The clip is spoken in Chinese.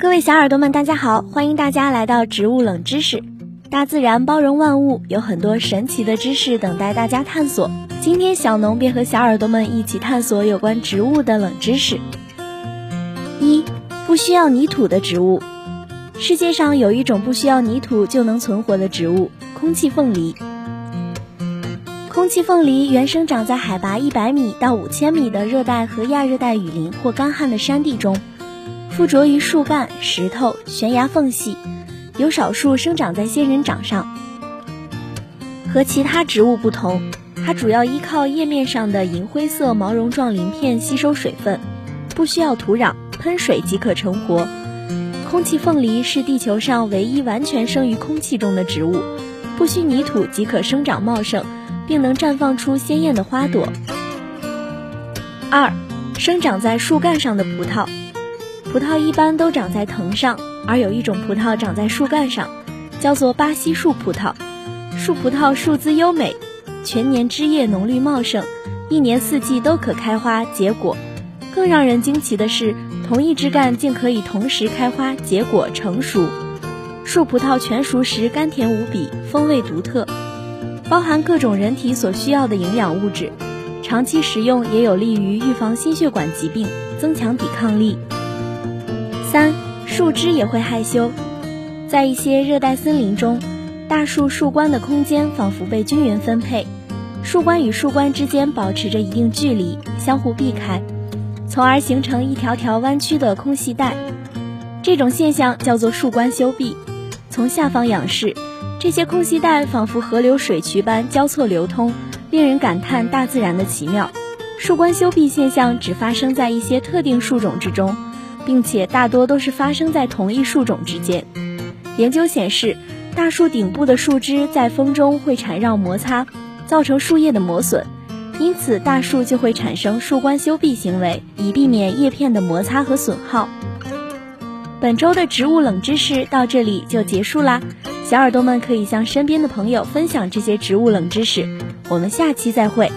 各位小耳朵们，大家好，欢迎大家来到植物冷知识。大自然包容万物，有很多神奇的知识等待大家探索。今天小农便和小耳朵们一起探索有关植物的冷知识。一，不需要泥土的植物。世界上有一种不需要泥土就能存活的植物——空气凤梨。空气凤梨原生长在海拔一百米到五千米的热带和亚热带雨林或干旱的山地中，附着于树干、石头、悬崖缝隙，有少数生长在仙人掌上。和其他植物不同，它主要依靠叶面上的银灰色毛绒状鳞片吸收水分，不需要土壤，喷水即可成活。空气凤梨是地球上唯一完全生于空气中的植物，不需泥土即可生长茂盛。并能绽放出鲜艳的花朵。二，生长在树干上的葡萄，葡萄一般都长在藤上，而有一种葡萄长在树干上，叫做巴西树葡萄。树葡萄树姿优美，全年枝叶浓绿茂盛，一年四季都可开花结果。更让人惊奇的是，同一枝干竟可以同时开花结果成熟。树葡萄全熟时甘甜无比，风味独特。包含各种人体所需要的营养物质，长期食用也有利于预防心血管疾病，增强抵抗力。三，树枝也会害羞，在一些热带森林中，大树树冠的空间仿佛被均匀分配，树冠与树冠之间保持着一定距离，相互避开，从而形成一条条弯曲的空隙带。这种现象叫做树冠修闭。从下方仰视。这些空隙带仿佛河流水渠般交错流通，令人感叹大自然的奇妙。树冠修闭现象只发生在一些特定树种之中，并且大多都是发生在同一树种之间。研究显示，大树顶部的树枝在风中会缠绕摩擦，造成树叶的磨损，因此大树就会产生树冠修闭行为，以避免叶片的摩擦和损耗。本周的植物冷知识到这里就结束啦。小耳朵们可以向身边的朋友分享这些植物冷知识，我们下期再会。